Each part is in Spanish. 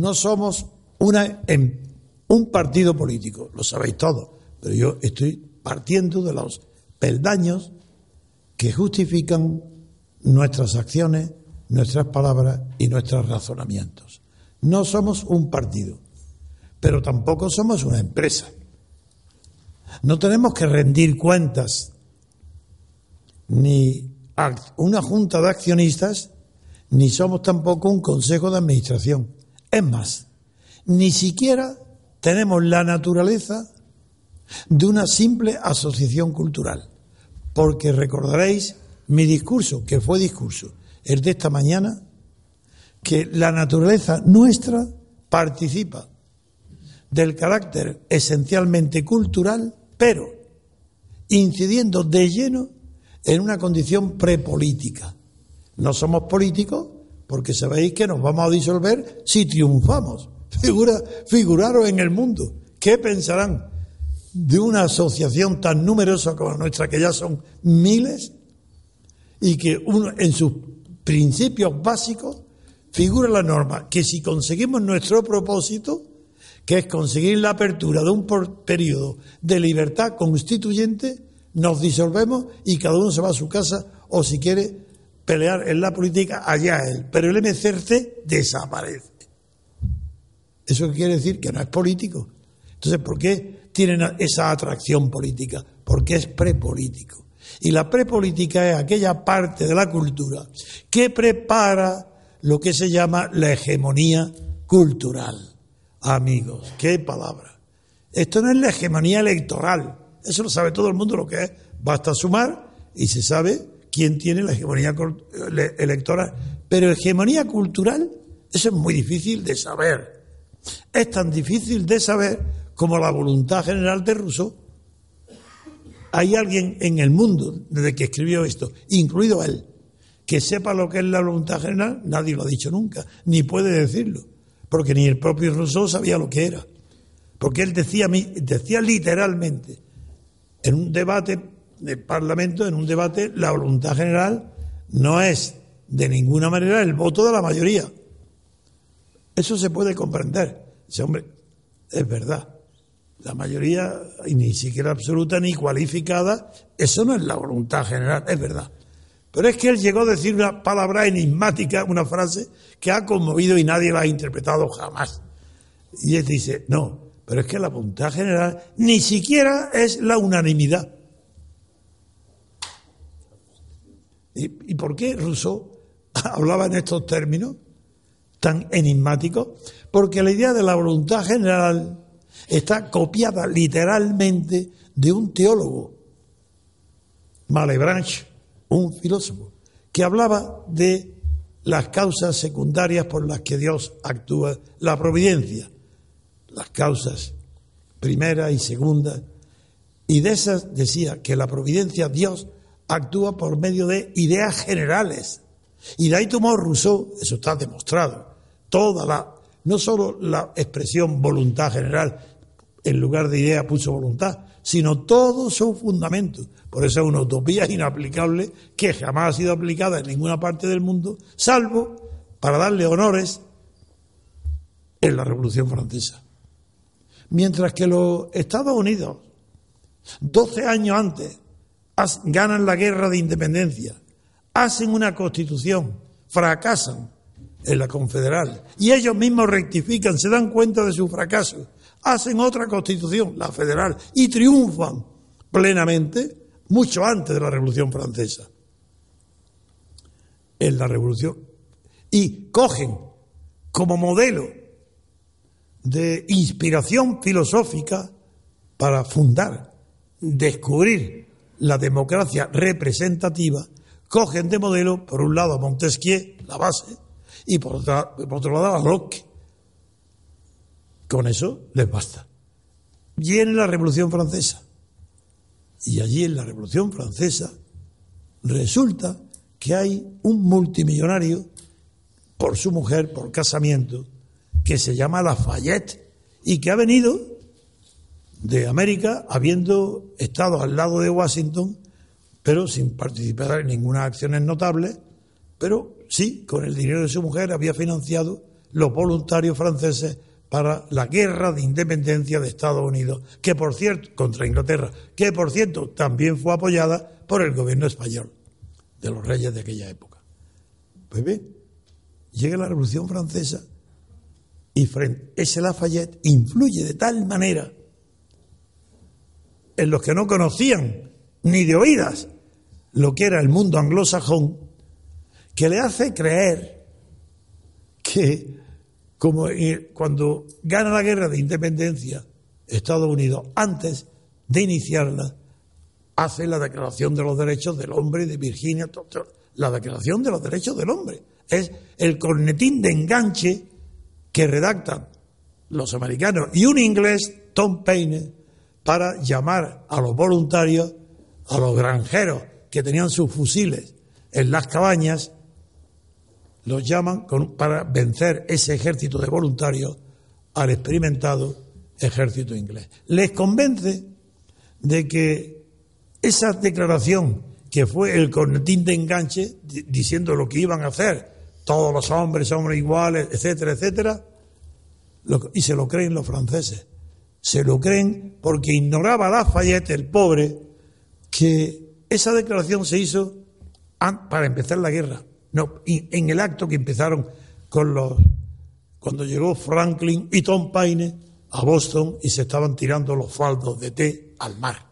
no somos una, un partido político, lo sabéis todos, pero yo estoy partiendo de los peldaños que justifican nuestras acciones, nuestras palabras y nuestros razonamientos. No somos un partido, pero tampoco somos una empresa. No tenemos que rendir cuentas ni una junta de accionistas, ni somos tampoco un consejo de administración. Es más, ni siquiera tenemos la naturaleza de una simple asociación cultural. Porque recordaréis mi discurso, que fue discurso, el de esta mañana, que la naturaleza nuestra participa del carácter esencialmente cultural, pero incidiendo de lleno en una condición prepolítica. No somos políticos porque sabéis que nos vamos a disolver si triunfamos. Figura, figuraros en el mundo. ¿Qué pensarán de una asociación tan numerosa como nuestra, que ya son miles, y que en sus principios básicos figura la norma que si conseguimos nuestro propósito, que es conseguir la apertura de un periodo de libertad constituyente, nos disolvemos y cada uno se va a su casa o si quiere pelear en la política, allá él. Pero el MCRC desaparece. ¿Eso quiere decir? Que no es político. Entonces, ¿por qué tienen esa atracción política? Porque es prepolítico. Y la prepolítica es aquella parte de la cultura que prepara lo que se llama la hegemonía cultural. Amigos, qué palabra. Esto no es la hegemonía electoral. Eso lo sabe todo el mundo lo que es. Basta sumar y se sabe quién tiene la hegemonía electoral. Pero hegemonía cultural, eso es muy difícil de saber. Es tan difícil de saber como la voluntad general de Rousseau. ¿Hay alguien en el mundo, desde que escribió esto, incluido él, que sepa lo que es la voluntad general? Nadie lo ha dicho nunca, ni puede decirlo, porque ni el propio Rousseau sabía lo que era. Porque él decía, decía literalmente, en un debate del Parlamento, en un debate, la voluntad general no es de ninguna manera el voto de la mayoría. Eso se puede comprender. Ese hombre, es verdad. La mayoría, y ni siquiera absoluta ni cualificada, eso no es la voluntad general, es verdad. Pero es que él llegó a decir una palabra enigmática, una frase que ha conmovido y nadie la ha interpretado jamás. Y él dice, no, pero es que la voluntad general ni siquiera es la unanimidad. ¿Y, por qué Rousseau hablaba en estos términos tan enigmáticos? Porque la idea de la voluntad general está copiada literalmente de un teólogo, Malebranche, un filósofo, que hablaba de las causas secundarias por las que Dios actúa, la providencia, las causas primera y segunda, y de esas decía que la providencia Dios actúa por medio de ideas generales. Y de ahí tomó Rousseau, eso está demostrado, toda la, no solo la expresión voluntad general, en lugar de idea puso voluntad, sino todo su fundamento. Por eso es una utopía inaplicable que jamás ha sido aplicada en ninguna parte del mundo, salvo para darle honores en la Revolución Francesa. Mientras que los Estados Unidos, 12 años antes, ganan la guerra de independencia, hacen una constitución, fracasan en la confederal y ellos mismos rectifican, se dan cuenta de su fracaso hacen otra constitución, la federal, y triunfan plenamente mucho antes de la Revolución Francesa. En la Revolución. Y cogen como modelo de inspiración filosófica para fundar, descubrir la democracia representativa, cogen de modelo, por un lado, a Montesquieu, la base, y por, otro lado, a Locke, con eso les basta. Viene la Revolución Francesa. Y allí en la Revolución Francesa resulta que hay un multimillonario por su mujer, por casamiento, que se llama Lafayette y que ha venido de América habiendo estado al lado de Washington, pero sin participar en ninguna acción notable, pero sí, con el dinero de su mujer había financiado los voluntarios franceses para la guerra de independencia de Estados Unidos, que por cierto, contra Inglaterra, que por cierto también fue apoyada por el gobierno español, de los reyes de aquella época. Pues bien, llega la Revolución Francesa y ese Lafayette influye de tal manera en los que no conocían ni de oídas lo que era el mundo anglosajón, que le hace creer que como cuando gana la guerra de independencia Estados Unidos, antes de iniciarla, hace la Declaración de los Derechos del Hombre de Virginia, la Declaración de los Derechos del Hombre. Es el cornetín de enganche que redactan los americanos y un inglés, Tom Paine, para llamar a los voluntarios, a los granjeros que tenían sus fusiles en las cabañas, los llaman para vencer ese ejército de voluntarios al experimentado ejército inglés. Les convence de que esa declaración que fue el cornetín de enganche diciendo lo que iban a hacer, todos los hombres son iguales, etcétera, etcétera, y se lo creen los franceses. Se lo creen porque ignoraba Lafayette, el pobre, que esa declaración se hizo para empezar la guerra. No, en el acto que empezaron con los. cuando llegó Franklin y Tom Paine a Boston y se estaban tirando los faldos de té al mar.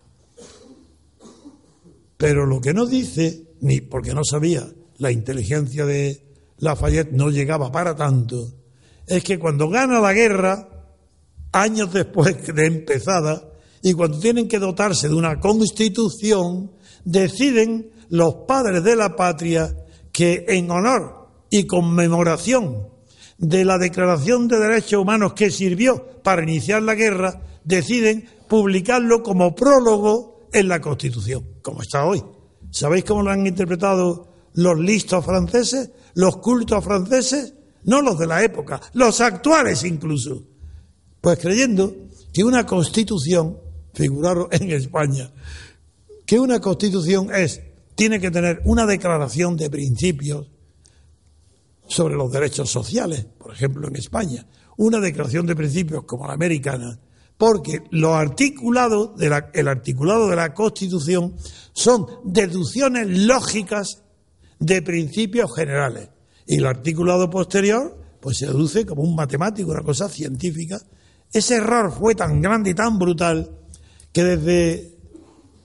Pero lo que no dice, ni porque no sabía, la inteligencia de Lafayette no llegaba para tanto, es que cuando gana la guerra, años después de empezada, y cuando tienen que dotarse de una constitución, deciden los padres de la patria que en honor y conmemoración de la Declaración de Derechos Humanos que sirvió para iniciar la guerra, deciden publicarlo como prólogo en la Constitución, como está hoy. ¿Sabéis cómo lo han interpretado los listos franceses, los cultos franceses? No los de la época, los actuales incluso. Pues creyendo que una constitución, figuraron en España, que una constitución es, tiene que tener una declaración de principios sobre los derechos sociales, por ejemplo en España, una declaración de principios como la americana, porque los articulados de la, el articulado de la Constitución son deducciones lógicas de principios generales. Y el articulado posterior, pues se deduce como un matemático, una cosa científica. Ese error fue tan grande y tan brutal que desde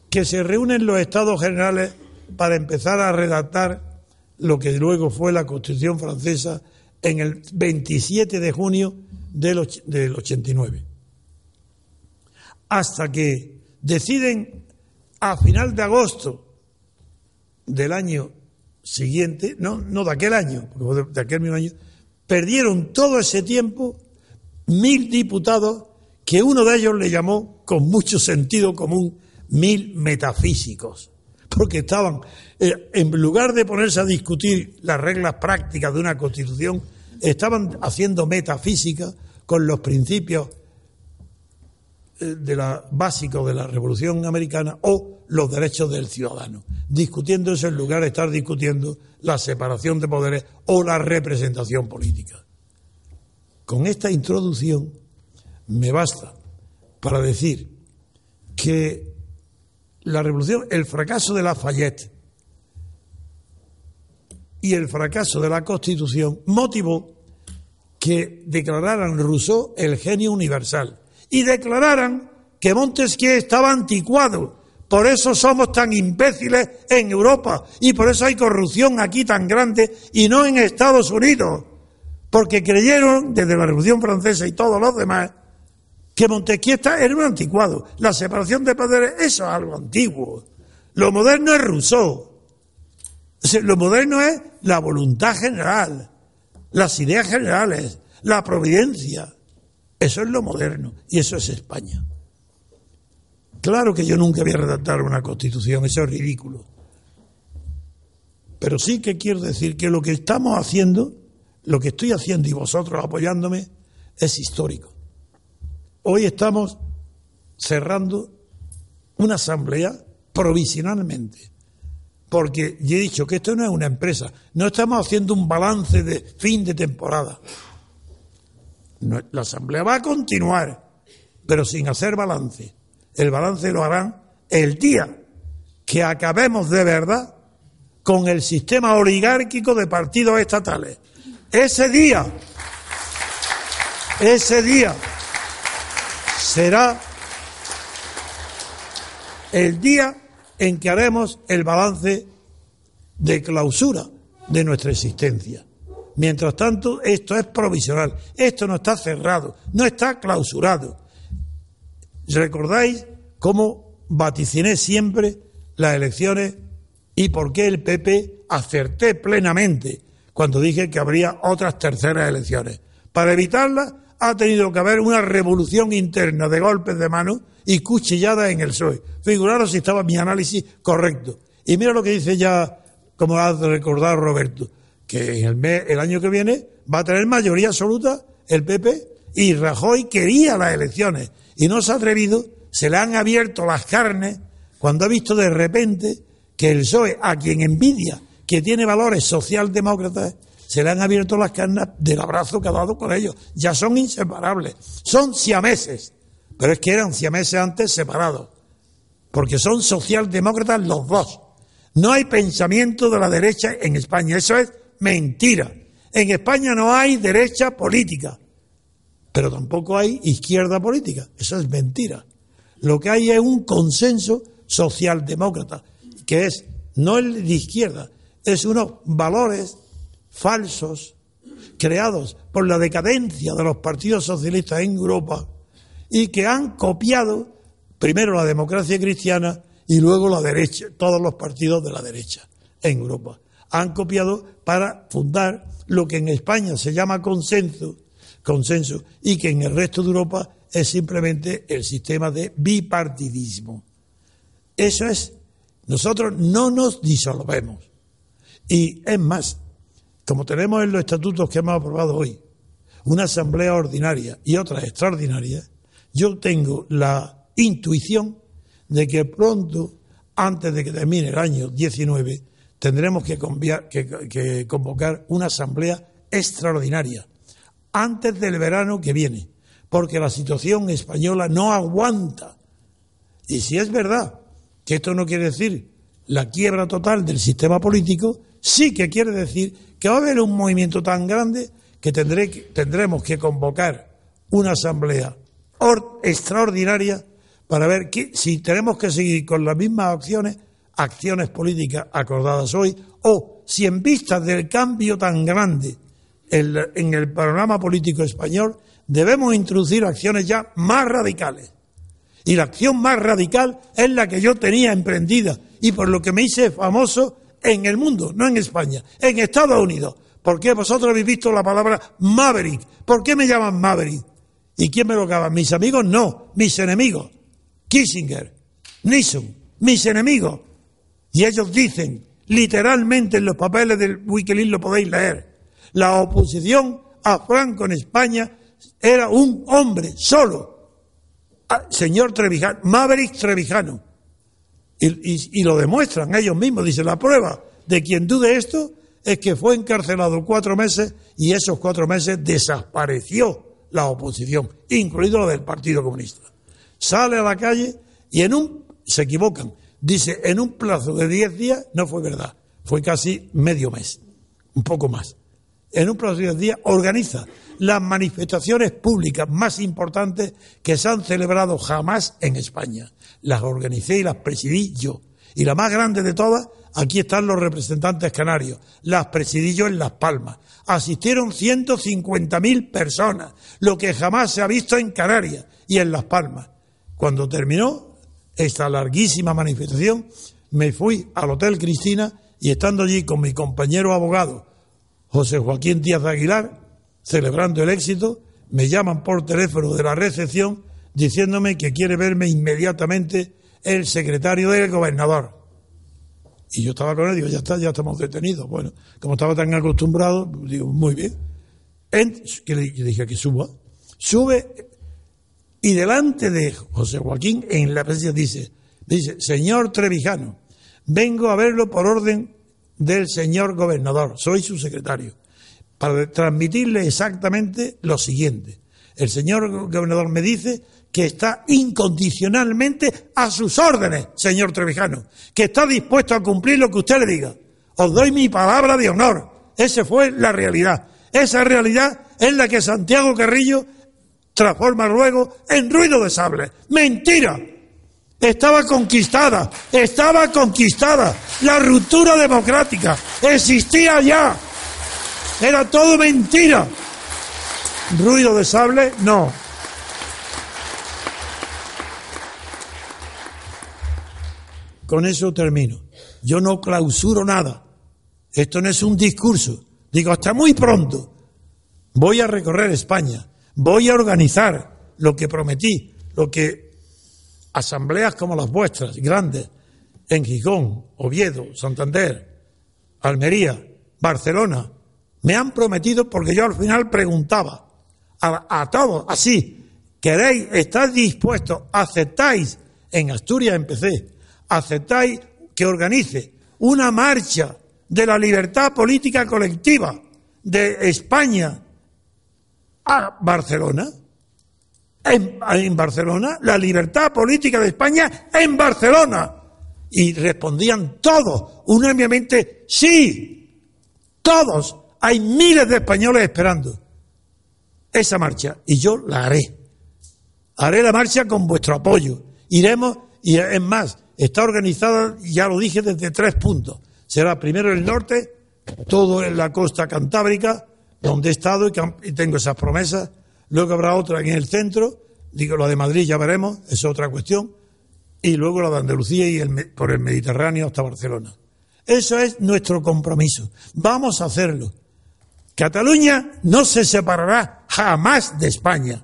que se reúnen los estados generales para empezar a redactar lo que luego fue la Constitución francesa en el 27 de junio del, del 89. Hasta que deciden a final de agosto del año siguiente, no, no de aquel año, de aquel mismo año, perdieron todo ese tiempo mil diputados que uno de ellos le llamó con mucho sentido común mil metafísicos, porque estaban, eh, en lugar de ponerse a discutir las reglas prácticas de una constitución, estaban haciendo metafísica con los principios eh, de la, básicos de la Revolución Americana o los derechos del ciudadano, discutiendo eso en lugar de estar discutiendo la separación de poderes o la representación política. Con esta introducción me basta para decir que la revolución, el fracaso de Lafayette y el fracaso de la Constitución motivó que declararan Rousseau el genio universal y declararan que Montesquieu estaba anticuado. Por eso somos tan imbéciles en Europa y por eso hay corrupción aquí tan grande y no en Estados Unidos. Porque creyeron desde la Revolución Francesa y todos los demás que Montesquieu era un anticuado. La separación de poderes, eso es algo antiguo. Lo moderno es Rousseau. Lo moderno es la voluntad general, las ideas generales, la providencia. Eso es lo moderno y eso es España. Claro que yo nunca voy a redactar una constitución, eso es ridículo. Pero sí que quiero decir que lo que estamos haciendo, lo que estoy haciendo y vosotros apoyándome, es histórico. Hoy estamos cerrando una asamblea provisionalmente, porque ya he dicho que esto no es una empresa, no estamos haciendo un balance de fin de temporada, la Asamblea va a continuar, pero sin hacer balance. El balance lo harán el día que acabemos de verdad con el sistema oligárquico de partidos estatales. Ese día, ese día será el día en que haremos el balance de clausura de nuestra existencia. Mientras tanto, esto es provisional, esto no está cerrado, no está clausurado. ¿Recordáis cómo vaticiné siempre las elecciones y por qué el PP acerté plenamente cuando dije que habría otras terceras elecciones? Para evitarlas ha tenido que haber una revolución interna de golpes de mano y cuchilladas en el PSOE. Figuraros si estaba mi análisis correcto. Y mira lo que dice ya, como ha recordado Roberto que el, mes, el año que viene va a tener mayoría absoluta el PP y Rajoy quería las elecciones y no se ha atrevido, se le han abierto las carnes cuando ha visto de repente que el PSOE, a quien envidia, que tiene valores socialdemócratas, se le han abierto las carnes del abrazo que ha dado con ellos. Ya son inseparables, son siameses, pero es que eran siameses antes separados, porque son socialdemócratas los dos. No hay pensamiento de la derecha en España, eso es Mentira. En España no hay derecha política, pero tampoco hay izquierda política. Eso es mentira. Lo que hay es un consenso socialdemócrata, que es no el de izquierda, es unos valores falsos creados por la decadencia de los partidos socialistas en Europa y que han copiado primero la democracia cristiana y luego la derecha, todos los partidos de la derecha en Europa han copiado para fundar lo que en España se llama consenso, consenso y que en el resto de Europa es simplemente el sistema de bipartidismo. Eso es, nosotros no nos disolvemos. Y es más, como tenemos en los estatutos que hemos aprobado hoy, una asamblea ordinaria y otra extraordinaria, yo tengo la intuición de que pronto, antes de que termine el año 19, tendremos que, convocar una asamblea extraordinaria antes del verano que viene, porque la situación española no aguanta. Y si es verdad que esto no quiere decir la quiebra total del sistema político, sí que quiere decir que va a haber un movimiento tan grande que, tendremos que convocar una asamblea extraordinaria para ver si tenemos que seguir con las mismas acciones acciones políticas acordadas hoy, o si en vista del cambio tan grande en el panorama político español, debemos introducir acciones ya más radicales. Y la acción más radical es la que yo tenía emprendida y por lo que me hice famoso en el mundo, no en España, en Estados Unidos. ¿Por qué vosotros habéis visto la palabra Maverick? ¿Por qué me llaman Maverick? ¿Y quién me lo acaba? ¿Mis amigos? No, mis enemigos. Kissinger, Nixon, mis enemigos. Y ellos dicen, literalmente en los papeles del Wikileaks lo podéis leer, la oposición a Franco en España era un hombre solo, ah, señor Trevijano, Maverick Trevijano. Y, lo demuestran ellos mismos. Dice, la prueba de quien dude esto es que fue encarcelado cuatro meses y esos cuatro meses desapareció la oposición, incluido la del Partido Comunista. Sale a la calle y en un... se equivocan dice, en un plazo de 10 días, no fue verdad, fue casi medio mes, un poco más. En un 10 días organiza las manifestaciones públicas más importantes que se han celebrado jamás en España. Las organicé y las presidí yo. Y la más grande de todas, aquí están los representantes canarios. Las presidí yo en Las Palmas. Asistieron 150.000 personas, lo que jamás se ha visto en Canarias y en Las Palmas. Cuando terminó, esta larguísima manifestación, me fui al Hotel Cristina y estando allí con mi compañero abogado, José Joaquín Díaz Aguilar, celebrando el éxito, me llaman por teléfono de la recepción diciéndome que quiere verme inmediatamente el secretario del gobernador. Y yo estaba con él, digo, ya está, ya estamos detenidos. Bueno, como estaba tan acostumbrado, digo, muy bien. le dije que suba. Sube y delante de José Joaquín, en la presencia dice, dice, señor Trevijano, vengo a verlo por orden del señor gobernador, soy su secretario, para transmitirle exactamente lo siguiente. El señor gobernador me dice que está incondicionalmente a sus órdenes, señor Trevijano, que está dispuesto a cumplir lo que usted le diga. Os doy mi palabra de honor. Esa fue la realidad. Esa realidad es la que Santiago Carrillo transforma luego en ruido de sable. Mentira. Estaba conquistada, estaba conquistada. La ruptura democrática existía ya. Era todo mentira. Ruido de sable, no. Con eso termino. Yo no clausuro nada. Esto no es un discurso. Digo, hasta muy pronto. Voy a recorrer España. Voy a organizar lo que prometí, lo que asambleas como las vuestras, grandes, en Gijón, Oviedo, Santander, Almería, Barcelona, me han prometido porque yo al final preguntaba a, todos, así, ¿queréis, estáis dispuestos, aceptáis, en Asturias empecé, aceptáis que organice una marcha de la libertad política colectiva de España a Barcelona? En, Barcelona, la libertad política de España en Barcelona. Y respondían todos, unánimemente, sí, todos. Hay miles de españoles esperando esa marcha y yo la haré. Haré la marcha con vuestro apoyo. Iremos, y es más, está organizada, ya lo dije, desde tres puntos. Será primero el norte, todo en la costa cantábrica, donde he estado y tengo esas promesas. Luego habrá otra en el centro, digo, lo de Madrid ya veremos, es otra cuestión. Y luego la de Andalucía y el, por el Mediterráneo hasta Barcelona. Eso es nuestro compromiso. Vamos a hacerlo. Cataluña no se separará jamás de España.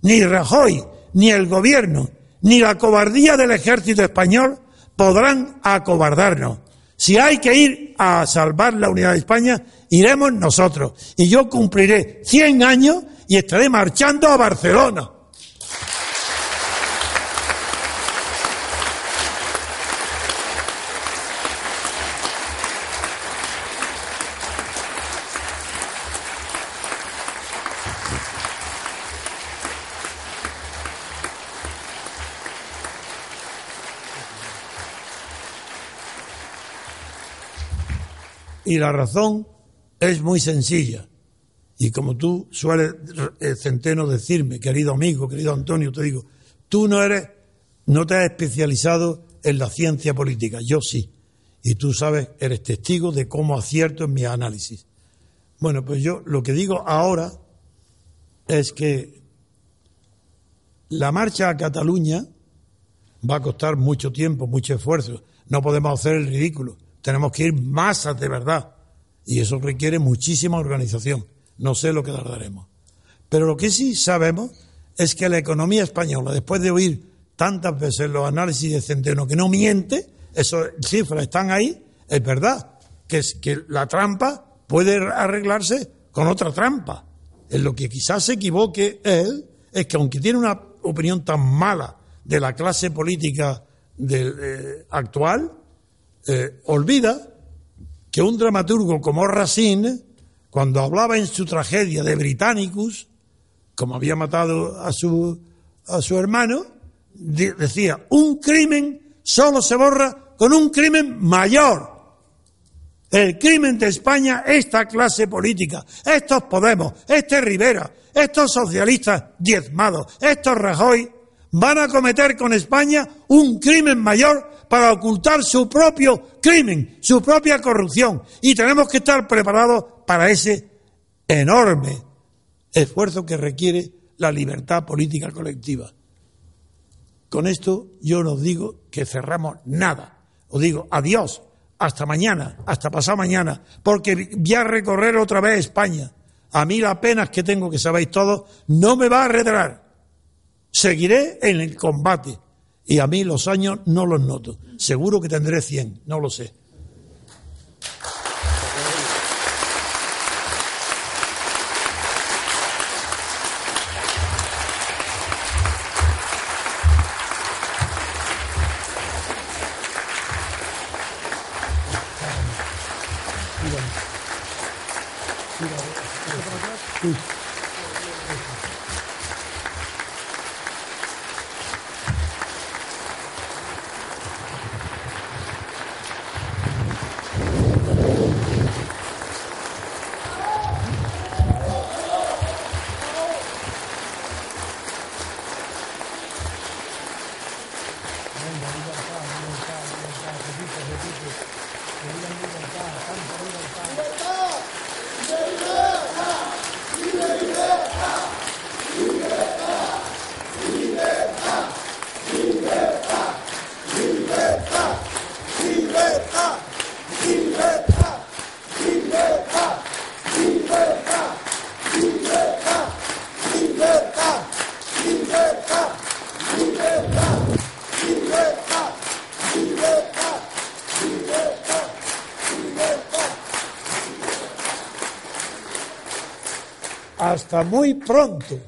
Ni Rajoy, ni el gobierno, ni la cobardía del ejército español podrán acobardarnos. Si hay que ir a salvar la unidad de España, iremos nosotros. Y yo cumpliré 100 años y estaré marchando a Barcelona. Y la razón es muy sencilla. Y como tú sueles, eh, Centeno, decirme, querido amigo, querido Antonio, te digo, tú no eres, no te has especializado en la ciencia política, yo sí. Y tú sabes, eres testigo de cómo acierto en mi análisis. Bueno, pues yo lo que digo ahora es que la marcha a Cataluña va a costar mucho tiempo, mucho esfuerzo. No podemos hacer el ridículo. Tenemos que ir masas de verdad. Y eso requiere muchísima organización. No sé lo que tardaremos. Pero lo que sí sabemos es que la economía española, después de oír tantas veces los análisis de Centeno que no miente, esas cifras están ahí, es verdad, que, es, que la trampa puede arreglarse con otra trampa. En lo que quizás se equivoque él es que aunque tiene una opinión tan mala de la clase política eh, actual, eh, olvida que un dramaturgo como Racine, cuando hablaba en su tragedia de Britannicus, como había matado a su, a su hermano, decía, un crimen solo se borra con un crimen mayor. El crimen de España, esta clase política, estos Podemos, este Rivera, estos socialistas diezmados, estos Rajoy, van a cometer con España un crimen mayor para ocultar su propio crimen, su propia corrupción. Y tenemos que estar preparados para ese enorme esfuerzo que requiere la libertad política colectiva. Con esto yo no digo que cerramos nada. Os digo adiós, hasta mañana, hasta pasado mañana, porque voy a recorrer otra vez España. A mí las penas que tengo, que sabéis todos, no me va a arredrar. Seguiré en el combate y a mí los años no los noto. Seguro que tendré 100, no lo sé. Thank you. Hasta muy pronto.